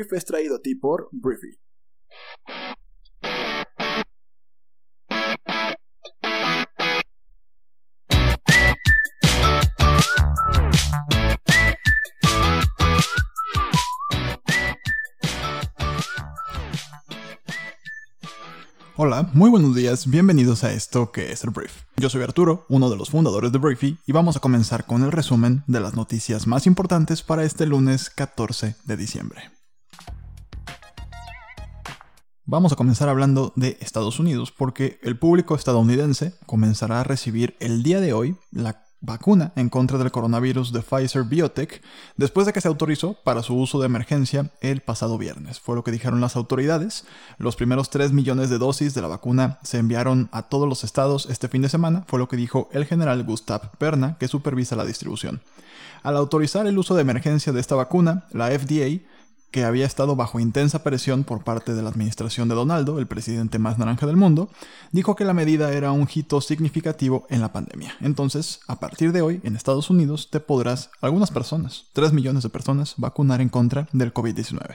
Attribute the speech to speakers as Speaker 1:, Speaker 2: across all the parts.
Speaker 1: es traído a ti por Briefy. Hola, muy buenos días, bienvenidos a esto que es el Brief. Yo soy Arturo, uno de los fundadores de Briefy, y vamos a comenzar con el resumen de las noticias más importantes para este lunes 14 de diciembre. Vamos a comenzar hablando de Estados Unidos porque el público estadounidense comenzará a recibir el día de hoy la vacuna en contra del coronavirus de Pfizer Biotech después de que se autorizó para su uso de emergencia el pasado viernes. Fue lo que dijeron las autoridades. Los primeros 3 millones de dosis de la vacuna se enviaron a todos los estados este fin de semana, fue lo que dijo el general Gustav Perna, que supervisa la distribución. Al autorizar el uso de emergencia de esta vacuna, la FDA que había estado bajo intensa presión por parte de la administración de Donaldo, el presidente más naranja del mundo, dijo que la medida era un hito significativo en la pandemia. Entonces, a partir de hoy, en Estados Unidos te podrás, algunas personas, 3 millones de personas, vacunar en contra del COVID-19.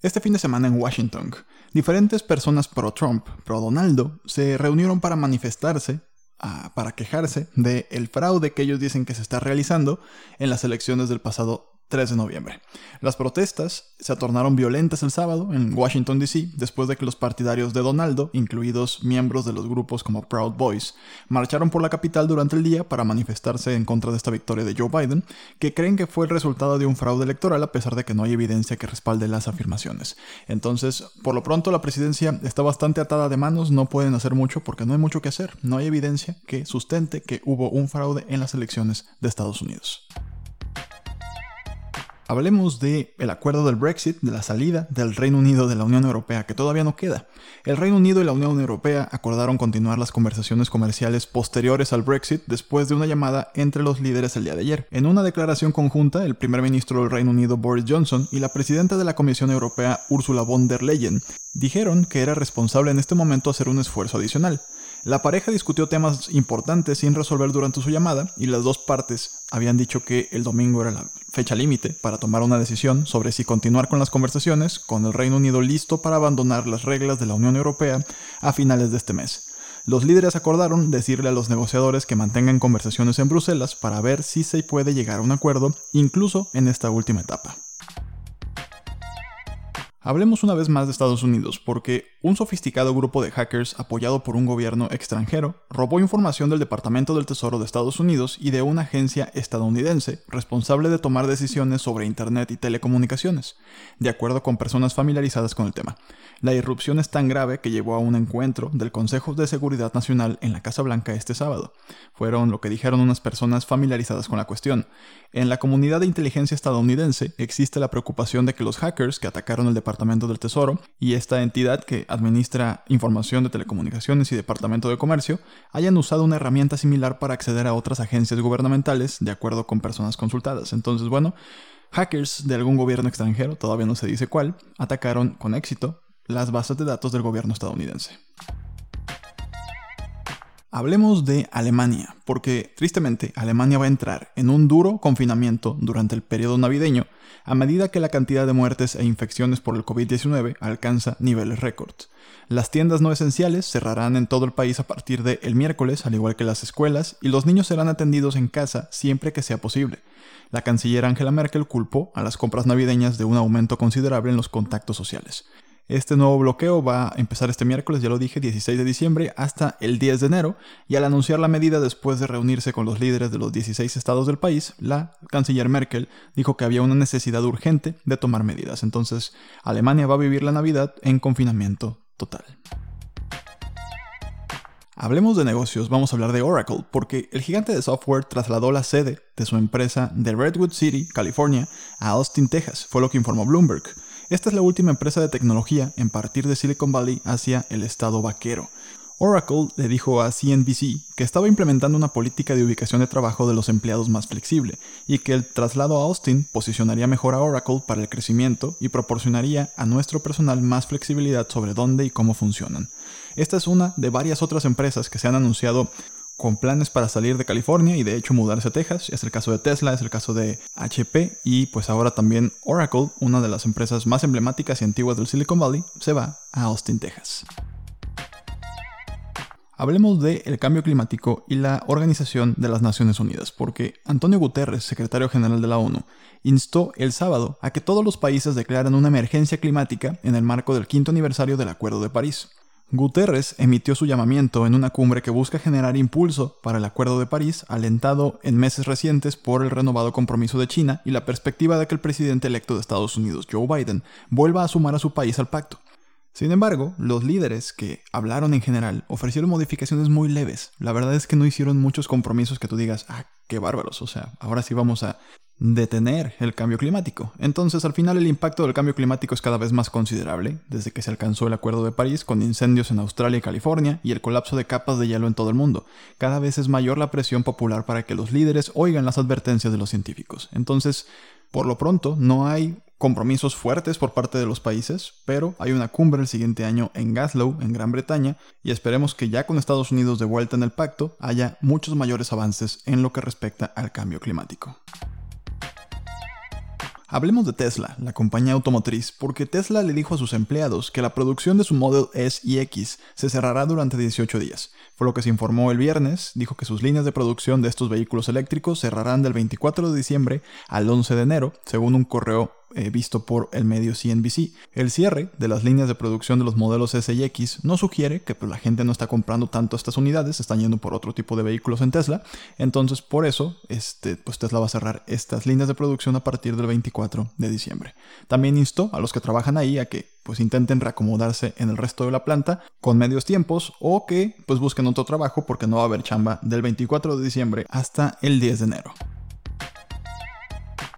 Speaker 1: Este fin de semana en Washington, diferentes personas pro-Trump, pro-Donaldo, se reunieron para manifestarse ah, para quejarse del fraude que ellos dicen que se está realizando en las elecciones del pasado 3 de noviembre. Las protestas se tornaron violentas el sábado en Washington, D.C., después de que los partidarios de Donaldo, incluidos miembros de los grupos como Proud Boys, marcharon por la capital durante el día para manifestarse en contra de esta victoria de Joe Biden, que creen que fue el resultado de un fraude electoral a pesar de que no hay evidencia que respalde las afirmaciones. Entonces, por lo pronto la presidencia está bastante atada de manos, no pueden hacer mucho porque no hay mucho que hacer, no hay evidencia que sustente que hubo un fraude en las elecciones de Estados Unidos. Hablemos de el acuerdo del Brexit, de la salida del Reino Unido de la Unión Europea, que todavía no queda. El Reino Unido y la Unión Europea acordaron continuar las conversaciones comerciales posteriores al Brexit después de una llamada entre los líderes el día de ayer. En una declaración conjunta, el primer ministro del Reino Unido Boris Johnson y la presidenta de la Comisión Europea Ursula von der Leyen dijeron que era responsable en este momento hacer un esfuerzo adicional. La pareja discutió temas importantes sin resolver durante su llamada y las dos partes habían dicho que el domingo era la fecha límite para tomar una decisión sobre si continuar con las conversaciones, con el Reino Unido listo para abandonar las reglas de la Unión Europea a finales de este mes. Los líderes acordaron decirle a los negociadores que mantengan conversaciones en Bruselas para ver si se puede llegar a un acuerdo, incluso en esta última etapa. Hablemos una vez más de Estados Unidos, porque un sofisticado grupo de hackers apoyado por un gobierno extranjero robó información del Departamento del Tesoro de Estados Unidos y de una agencia estadounidense responsable de tomar decisiones sobre Internet y telecomunicaciones, de acuerdo con personas familiarizadas con el tema. La irrupción es tan grave que llevó a un encuentro del Consejo de Seguridad Nacional en la Casa Blanca este sábado. Fueron lo que dijeron unas personas familiarizadas con la cuestión. En la comunidad de inteligencia estadounidense existe la preocupación de que los hackers que atacaron el Departamento del Tesoro y esta entidad que administra información de telecomunicaciones y Departamento de Comercio hayan usado una herramienta similar para acceder a otras agencias gubernamentales, de acuerdo con personas consultadas. Entonces, bueno, hackers de algún gobierno extranjero, todavía no se dice cuál, atacaron con éxito las bases de datos del gobierno estadounidense. Hablemos de Alemania, porque tristemente Alemania va a entrar en un duro confinamiento durante el periodo navideño a medida que la cantidad de muertes e infecciones por el COVID-19 alcanza niveles récord. Las tiendas no esenciales cerrarán en todo el país a partir del el miércoles, al igual que las escuelas, y los niños serán atendidos en casa siempre que sea posible. La canciller Angela Merkel culpó a las compras navideñas de un aumento considerable en los contactos sociales. Este nuevo bloqueo va a empezar este miércoles, ya lo dije, 16 de diciembre hasta el 10 de enero, y al anunciar la medida después de reunirse con los líderes de los 16 estados del país, la canciller Merkel dijo que había una necesidad urgente de tomar medidas. Entonces, Alemania va a vivir la Navidad en confinamiento total. Hablemos de negocios, vamos a hablar de Oracle, porque el gigante de software trasladó la sede de su empresa de Redwood City, California, a Austin, Texas, fue lo que informó Bloomberg. Esta es la última empresa de tecnología en partir de Silicon Valley hacia el estado vaquero. Oracle le dijo a CNBC que estaba implementando una política de ubicación de trabajo de los empleados más flexible y que el traslado a Austin posicionaría mejor a Oracle para el crecimiento y proporcionaría a nuestro personal más flexibilidad sobre dónde y cómo funcionan. Esta es una de varias otras empresas que se han anunciado con planes para salir de California y de hecho mudarse a Texas. Es el caso de Tesla, es el caso de HP y pues ahora también Oracle, una de las empresas más emblemáticas y antiguas del Silicon Valley, se va a Austin, Texas. Hablemos del cambio climático y la Organización de las Naciones Unidas, porque Antonio Guterres, secretario general de la ONU, instó el sábado a que todos los países declaran una emergencia climática en el marco del quinto aniversario del Acuerdo de París. Guterres emitió su llamamiento en una cumbre que busca generar impulso para el Acuerdo de París, alentado en meses recientes por el renovado compromiso de China y la perspectiva de que el presidente electo de Estados Unidos, Joe Biden, vuelva a sumar a su país al pacto. Sin embargo, los líderes que hablaron en general ofrecieron modificaciones muy leves. La verdad es que no hicieron muchos compromisos que tú digas, ah, qué bárbaros, o sea, ahora sí vamos a detener el cambio climático. Entonces, al final el impacto del cambio climático es cada vez más considerable, desde que se alcanzó el Acuerdo de París con incendios en Australia y California y el colapso de capas de hielo en todo el mundo. Cada vez es mayor la presión popular para que los líderes oigan las advertencias de los científicos. Entonces, por lo pronto, no hay compromisos fuertes por parte de los países, pero hay una cumbre el siguiente año en Glasgow, en Gran Bretaña, y esperemos que ya con Estados Unidos de vuelta en el pacto haya muchos mayores avances en lo que respecta al cambio climático. Hablemos de Tesla, la compañía automotriz, porque Tesla le dijo a sus empleados que la producción de su Model S y X se cerrará durante 18 días. Fue lo que se informó el viernes, dijo que sus líneas de producción de estos vehículos eléctricos cerrarán del 24 de diciembre al 11 de enero, según un correo eh, visto por el medio CNBC. El cierre de las líneas de producción de los modelos S y X no sugiere que pues, la gente no está comprando tanto estas unidades, están yendo por otro tipo de vehículos en Tesla. Entonces, por eso, este, pues Tesla va a cerrar estas líneas de producción a partir del 24 de diciembre. También instó a los que trabajan ahí a que pues intenten reacomodarse en el resto de la planta con medios tiempos o que pues busquen otro trabajo porque no va a haber chamba del 24 de diciembre hasta el 10 de enero.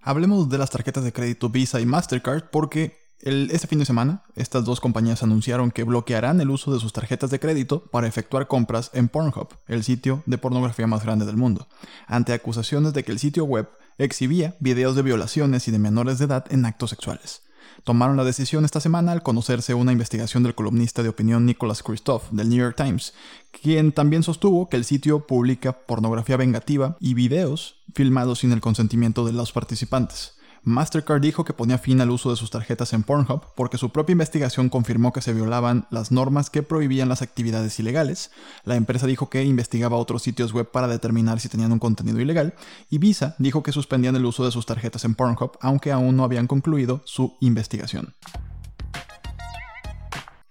Speaker 1: Hablemos de las tarjetas de crédito Visa y Mastercard porque este fin de semana estas dos compañías anunciaron que bloquearán el uso de sus tarjetas de crédito para efectuar compras en Pornhub, el sitio de pornografía más grande del mundo, ante acusaciones de que el sitio web exhibía videos de violaciones y de menores de edad en actos sexuales tomaron la decisión esta semana al conocerse una investigación del columnista de opinión Nicholas Christoph del New York Times, quien también sostuvo que el sitio publica pornografía vengativa y videos filmados sin el consentimiento de los participantes. Mastercard dijo que ponía fin al uso de sus tarjetas en Pornhub porque su propia investigación confirmó que se violaban las normas que prohibían las actividades ilegales. La empresa dijo que investigaba otros sitios web para determinar si tenían un contenido ilegal. Y Visa dijo que suspendían el uso de sus tarjetas en Pornhub aunque aún no habían concluido su investigación.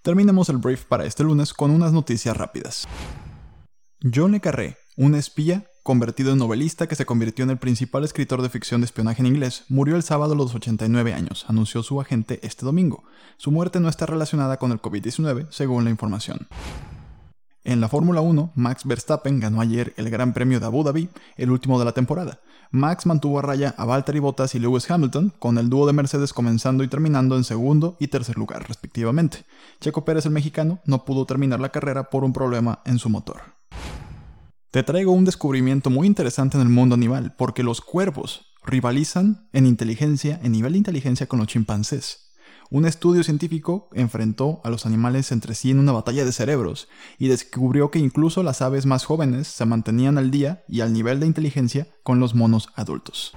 Speaker 1: Terminemos el brief para este lunes con unas noticias rápidas. John Le Carré, un espía, convertido en novelista que se convirtió en el principal escritor de ficción de espionaje en inglés, murió el sábado a los 89 años, anunció su agente este domingo. Su muerte no está relacionada con el COVID-19, según la información. En la Fórmula 1, Max Verstappen ganó ayer el Gran Premio de Abu Dhabi, el último de la temporada. Max mantuvo a raya a Valtteri Bottas y Lewis Hamilton, con el dúo de Mercedes comenzando y terminando en segundo y tercer lugar, respectivamente. Checo Pérez, el mexicano, no pudo terminar la carrera por un problema en su motor. Te traigo un descubrimiento muy interesante en el mundo animal, porque los cuervos rivalizan en inteligencia, en nivel de inteligencia con los chimpancés. Un estudio científico enfrentó a los animales entre sí en una batalla de cerebros y descubrió que incluso las aves más jóvenes se mantenían al día y al nivel de inteligencia con los monos adultos.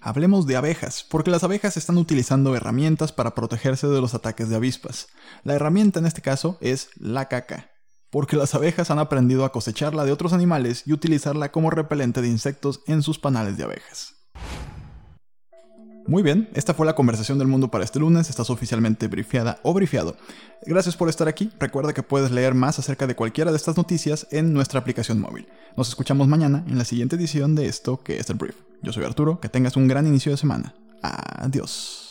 Speaker 1: Hablemos de abejas, porque las abejas están utilizando herramientas para protegerse de los ataques de avispas. La herramienta en este caso es la caca, porque las abejas han aprendido a cosecharla de otros animales y utilizarla como repelente de insectos en sus panales de abejas. Muy bien, esta fue la conversación del mundo para este lunes, estás oficialmente brifiada o brifiado. Gracias por estar aquí, recuerda que puedes leer más acerca de cualquiera de estas noticias en nuestra aplicación móvil. Nos escuchamos mañana en la siguiente edición de esto que es el brief. Yo soy Arturo, que tengas un gran inicio de semana. Adiós.